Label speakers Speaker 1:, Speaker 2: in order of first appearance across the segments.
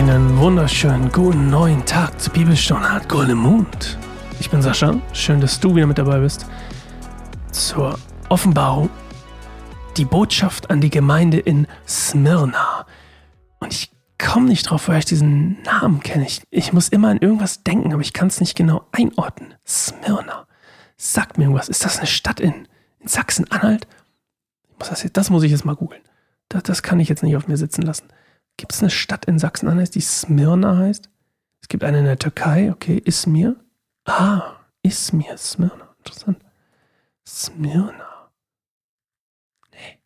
Speaker 1: Einen wunderschönen guten neuen Tag zur Bibelstunde hat Golden Mond. Ich bin Sascha, schön, dass du wieder mit dabei bist. Zur Offenbarung, die Botschaft an die Gemeinde in Smyrna. Und ich komme nicht drauf, woher ich diesen Namen kenne. Ich, ich muss immer an irgendwas denken, aber ich kann es nicht genau einordnen. Smyrna. Sagt mir irgendwas. Ist das eine Stadt in, in Sachsen-Anhalt? Das, das muss ich jetzt mal googeln. Das, das kann ich jetzt nicht auf mir sitzen lassen. Gibt es eine Stadt in Sachsen-Anhalt, die Smyrna heißt? Es gibt eine in der Türkei, okay, Izmir. Ah, Izmir, Smyrna, interessant. Smyrna. Nee.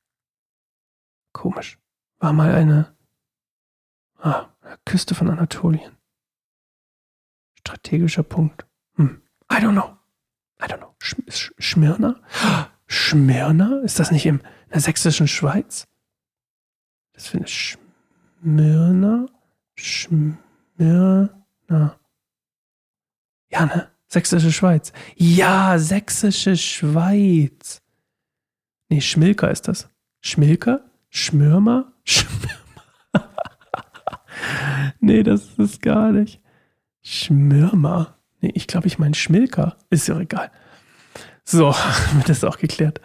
Speaker 1: Komisch. War mal eine ah, Küste von Anatolien. Strategischer Punkt. Hm. I don't know. I don't know. Sch Sch Schmirna? Schmirna? Ist das nicht im, in der sächsischen Schweiz? Das finde ich Schmirna? Schmirna. Ja, ne? Sächsische Schweiz. Ja, Sächsische Schweiz. Nee, Schmilker ist das. Schmilker? Schmürmer? Schmürmer. nee, das ist gar nicht. Schmürmer. Nee, ich glaube, ich meine Schmilker. Ist ja egal. So, wird das auch geklärt.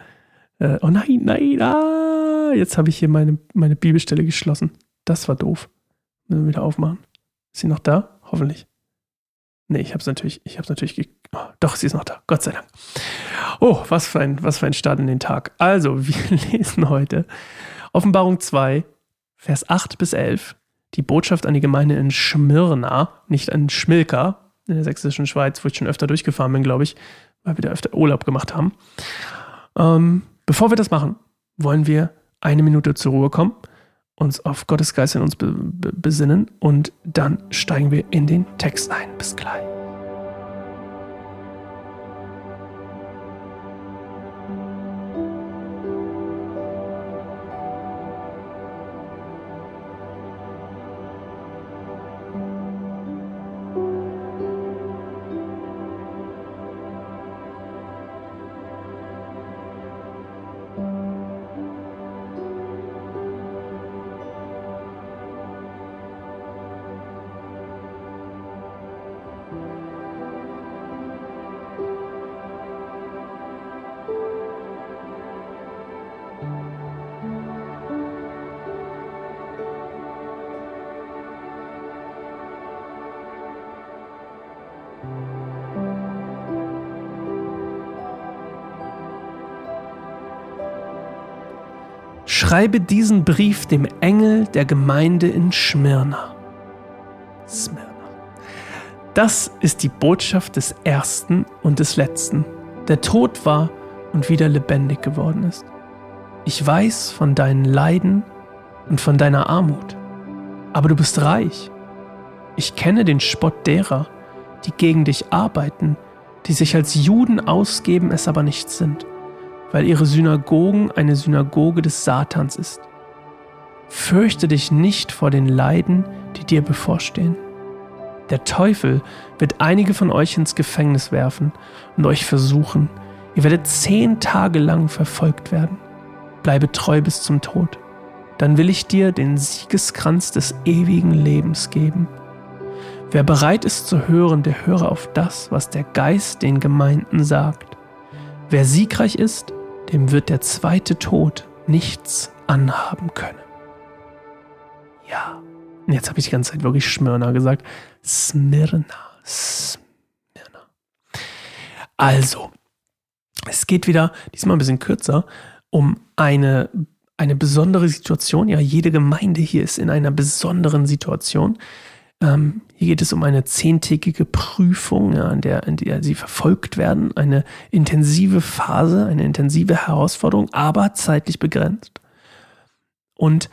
Speaker 1: Äh, oh nein, nein, ah, jetzt habe ich hier meine, meine Bibelstelle geschlossen. Das war doof. Müssen wir wieder aufmachen. Ist sie noch da? Hoffentlich. Nee, ich habe es natürlich, ich habe es natürlich, oh, doch, sie ist noch da. Gott sei Dank. Oh, was für ein, was für ein Start in den Tag. Also, wir lesen heute Offenbarung 2, Vers 8 bis 11. Die Botschaft an die Gemeinde in Schmirna, nicht in Schmilka, in der sächsischen Schweiz, wo ich schon öfter durchgefahren bin, glaube ich, weil wir da öfter Urlaub gemacht haben. Ähm, bevor wir das machen, wollen wir eine Minute zur Ruhe kommen uns auf Gottes Geist in uns besinnen und dann steigen wir in den Text ein. Bis gleich. Schreibe diesen Brief dem Engel der Gemeinde in Schmirna. Smyrna. Das ist die Botschaft des Ersten und des Letzten, der tot war und wieder lebendig geworden ist. Ich weiß von deinen Leiden und von deiner Armut, aber du bist reich. Ich kenne den Spott derer, die gegen dich arbeiten, die sich als Juden ausgeben, es aber nicht sind weil ihre Synagogen eine Synagoge des Satans ist. Fürchte dich nicht vor den Leiden, die dir bevorstehen. Der Teufel wird einige von euch ins Gefängnis werfen und euch versuchen. Ihr werdet zehn Tage lang verfolgt werden. Bleibe treu bis zum Tod. Dann will ich dir den Siegeskranz des ewigen Lebens geben. Wer bereit ist zu hören, der höre auf das, was der Geist den Gemeinden sagt. Wer siegreich ist, dem wird der zweite Tod nichts anhaben können. Ja, und jetzt habe ich die ganze Zeit wirklich Schmirna gesagt. Smyrna, Smyrna. Also, es geht wieder, diesmal ein bisschen kürzer, um eine, eine besondere Situation. Ja, jede Gemeinde hier ist in einer besonderen Situation. Ähm, hier geht es um eine zehntägige Prüfung, ja, in, der, in der sie verfolgt werden. Eine intensive Phase, eine intensive Herausforderung, aber zeitlich begrenzt. Und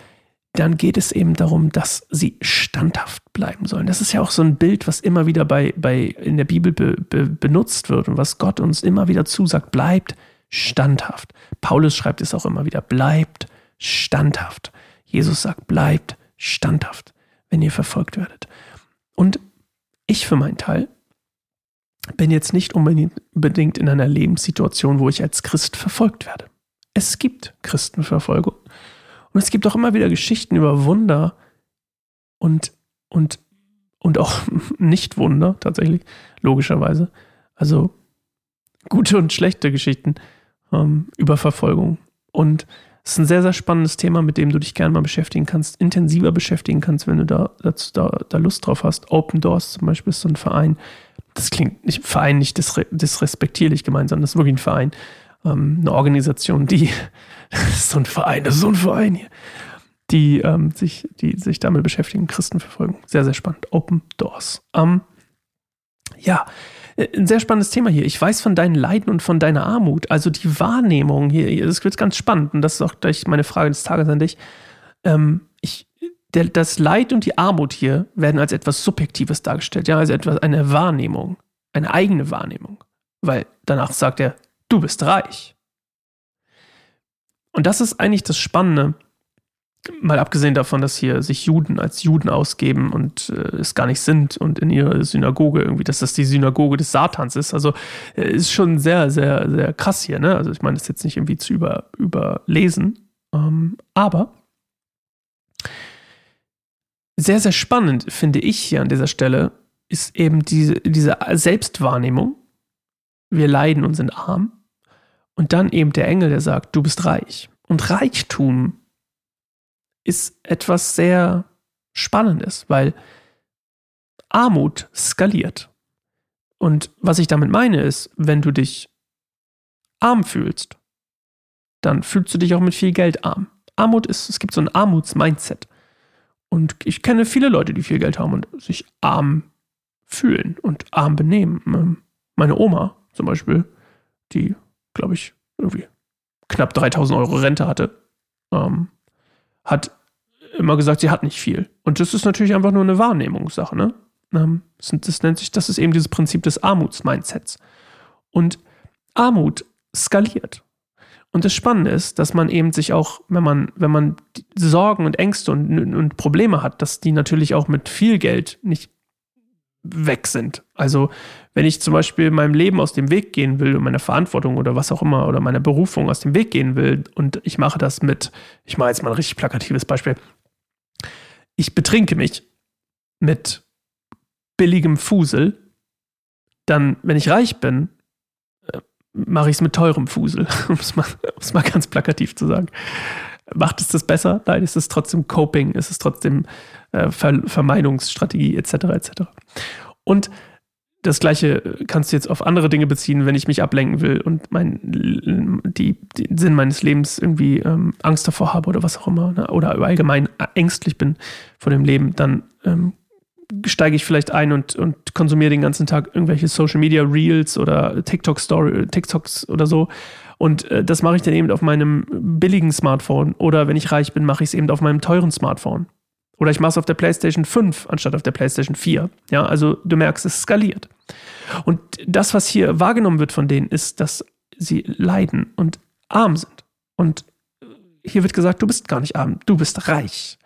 Speaker 1: dann geht es eben darum, dass sie standhaft bleiben sollen. Das ist ja auch so ein Bild, was immer wieder bei, bei in der Bibel be, be, benutzt wird und was Gott uns immer wieder zusagt. Bleibt standhaft. Paulus schreibt es auch immer wieder. Bleibt standhaft. Jesus sagt, bleibt standhaft wenn ihr verfolgt werdet. Und ich für meinen Teil bin jetzt nicht unbedingt in einer Lebenssituation, wo ich als Christ verfolgt werde. Es gibt Christenverfolgung. Und es gibt auch immer wieder Geschichten über Wunder und und, und auch Nicht-Wunder tatsächlich, logischerweise. Also gute und schlechte Geschichten ähm, über Verfolgung. Und es ist ein sehr, sehr spannendes Thema, mit dem du dich gerne mal beschäftigen kannst, intensiver beschäftigen kannst, wenn du da, da, da Lust drauf hast. Open Doors zum Beispiel ist so ein Verein. Das klingt nicht Verein nicht disrespektierlich gemeint, sondern das ist wirklich ein Verein. Ähm, eine Organisation, die, das ist so ein Verein, das ist so ein Verein hier, die, ähm, sich, die sich damit beschäftigen, Christenverfolgung. Sehr, sehr spannend. Open Doors. Ähm, ja, ein sehr spannendes Thema hier. Ich weiß von deinen Leiden und von deiner Armut. Also die Wahrnehmung hier, das wird ganz spannend. Und das ist auch gleich meine Frage des Tages an dich. Ähm, ich, der, das Leid und die Armut hier werden als etwas Subjektives dargestellt. Ja, also etwas, eine Wahrnehmung, eine eigene Wahrnehmung. Weil danach sagt er, du bist reich. Und das ist eigentlich das Spannende mal abgesehen davon, dass hier sich Juden als Juden ausgeben und äh, es gar nicht sind und in ihrer Synagoge irgendwie, dass das die Synagoge des Satans ist. Also äh, ist schon sehr, sehr, sehr krass hier. Ne? Also ich meine, das ist jetzt nicht irgendwie zu über, überlesen, ähm, aber sehr, sehr spannend finde ich hier an dieser Stelle ist eben diese, diese Selbstwahrnehmung. Wir leiden und sind arm. Und dann eben der Engel, der sagt, du bist reich. Und Reichtum ist etwas sehr Spannendes, weil Armut skaliert. Und was ich damit meine ist, wenn du dich arm fühlst, dann fühlst du dich auch mit viel Geld arm. Armut ist, es gibt so ein Armutsmindset. Und ich kenne viele Leute, die viel Geld haben und sich arm fühlen und arm benehmen. Ähm, meine Oma zum Beispiel, die, glaube ich, irgendwie knapp 3000 Euro Rente hatte, ähm, hat immer gesagt, sie hat nicht viel. Und das ist natürlich einfach nur eine Wahrnehmungssache. Ne? Ähm, das nennt sich, das ist eben dieses Prinzip des Armutsmindsets. Und Armut skaliert. Und das Spannende ist, dass man eben sich auch, wenn man, wenn man Sorgen und Ängste und, und Probleme hat, dass die natürlich auch mit viel Geld nicht weg sind. Also wenn ich zum Beispiel meinem Leben aus dem Weg gehen will und meiner Verantwortung oder was auch immer oder meiner Berufung aus dem Weg gehen will und ich mache das mit, ich mache jetzt mal ein richtig plakatives Beispiel, ich betrinke mich mit billigem Fusel, dann, wenn ich reich bin, äh, mache ich es mit teurem Fusel, um es mal, mal, ganz plakativ zu sagen. Macht es das besser? Nein, ist es trotzdem Coping, ist es trotzdem äh, Ver Vermeidungsstrategie etc. etc. Und das gleiche kannst du jetzt auf andere Dinge beziehen, wenn ich mich ablenken will und mein, die, den Sinn meines Lebens irgendwie ähm, Angst davor habe oder was auch immer, ne? oder allgemein ängstlich bin vor dem Leben, dann ähm, steige ich vielleicht ein und, und konsumiere den ganzen Tag irgendwelche Social Media Reels oder TikTok Story, TikToks oder so. Und äh, das mache ich dann eben auf meinem billigen Smartphone. Oder wenn ich reich bin, mache ich es eben auf meinem teuren Smartphone. Oder ich mache es auf der PlayStation 5 anstatt auf der PlayStation 4. Ja, also du merkst, es skaliert. Und das, was hier wahrgenommen wird von denen, ist, dass sie leiden und arm sind. Und hier wird gesagt, du bist gar nicht arm, du bist reich.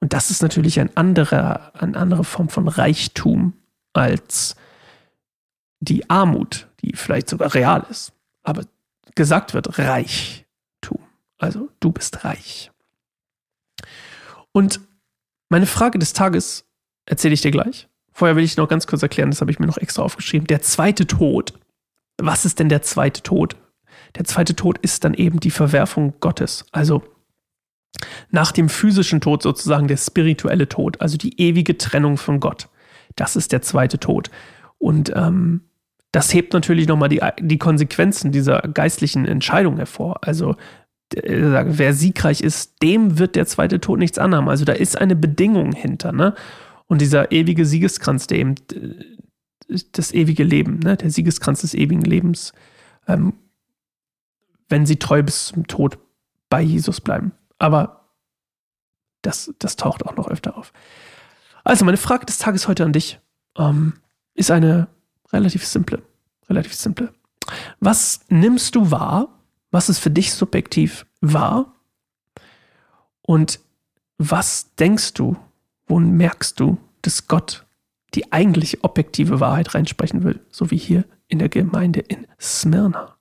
Speaker 1: Und das ist natürlich ein anderer, eine andere Form von Reichtum als die Armut, die vielleicht sogar real ist. Aber gesagt wird Reichtum. Also du bist reich. Und meine Frage des Tages erzähle ich dir gleich. Vorher will ich noch ganz kurz erklären, das habe ich mir noch extra aufgeschrieben. Der zweite Tod. Was ist denn der zweite Tod? Der zweite Tod ist dann eben die Verwerfung Gottes. Also nach dem physischen Tod sozusagen der spirituelle Tod, also die ewige Trennung von Gott. Das ist der zweite Tod. Und ähm, das hebt natürlich nochmal die, die Konsequenzen dieser geistlichen Entscheidung hervor. Also wer siegreich ist, dem wird der zweite Tod nichts anhaben. Also da ist eine Bedingung hinter, ne? Und dieser ewige Siegeskranz, der eben das ewige Leben, ne? der Siegeskranz des ewigen Lebens, ähm, wenn sie treu bis zum Tod bei Jesus bleiben. Aber das, das taucht auch noch öfter auf. Also, meine Frage des Tages heute an dich ähm, ist eine relativ simple. Relativ simple. Was nimmst du wahr, was ist für dich subjektiv wahr und was denkst du, wo merkst du, dass Gott die eigentlich objektive Wahrheit reinsprechen will, so wie hier in der Gemeinde in Smyrna.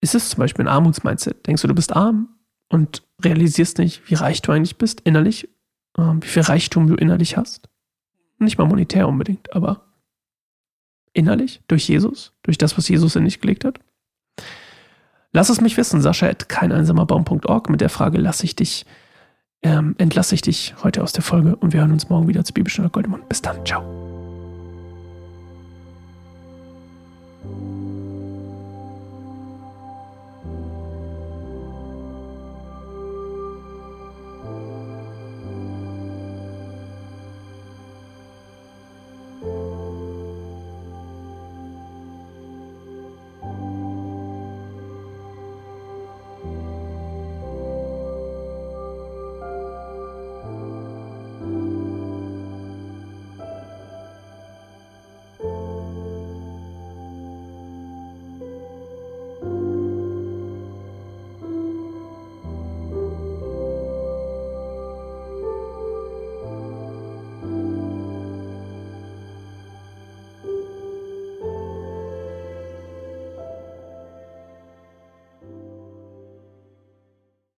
Speaker 1: Ist es zum Beispiel ein Armutsmindset? Denkst du, du bist arm und realisierst nicht, wie reich du eigentlich bist, innerlich, ähm, wie viel Reichtum du innerlich hast. Nicht mal monetär unbedingt, aber innerlich, durch Jesus, durch das, was Jesus in dich gelegt hat. Lass es mich wissen, Sascha at keineinsamerbaum.org mit der Frage, lasse ich dich, ähm, entlasse ich dich heute aus der Folge und wir hören uns morgen wieder zu Bibelstunde Goldemund. Bis dann, ciao.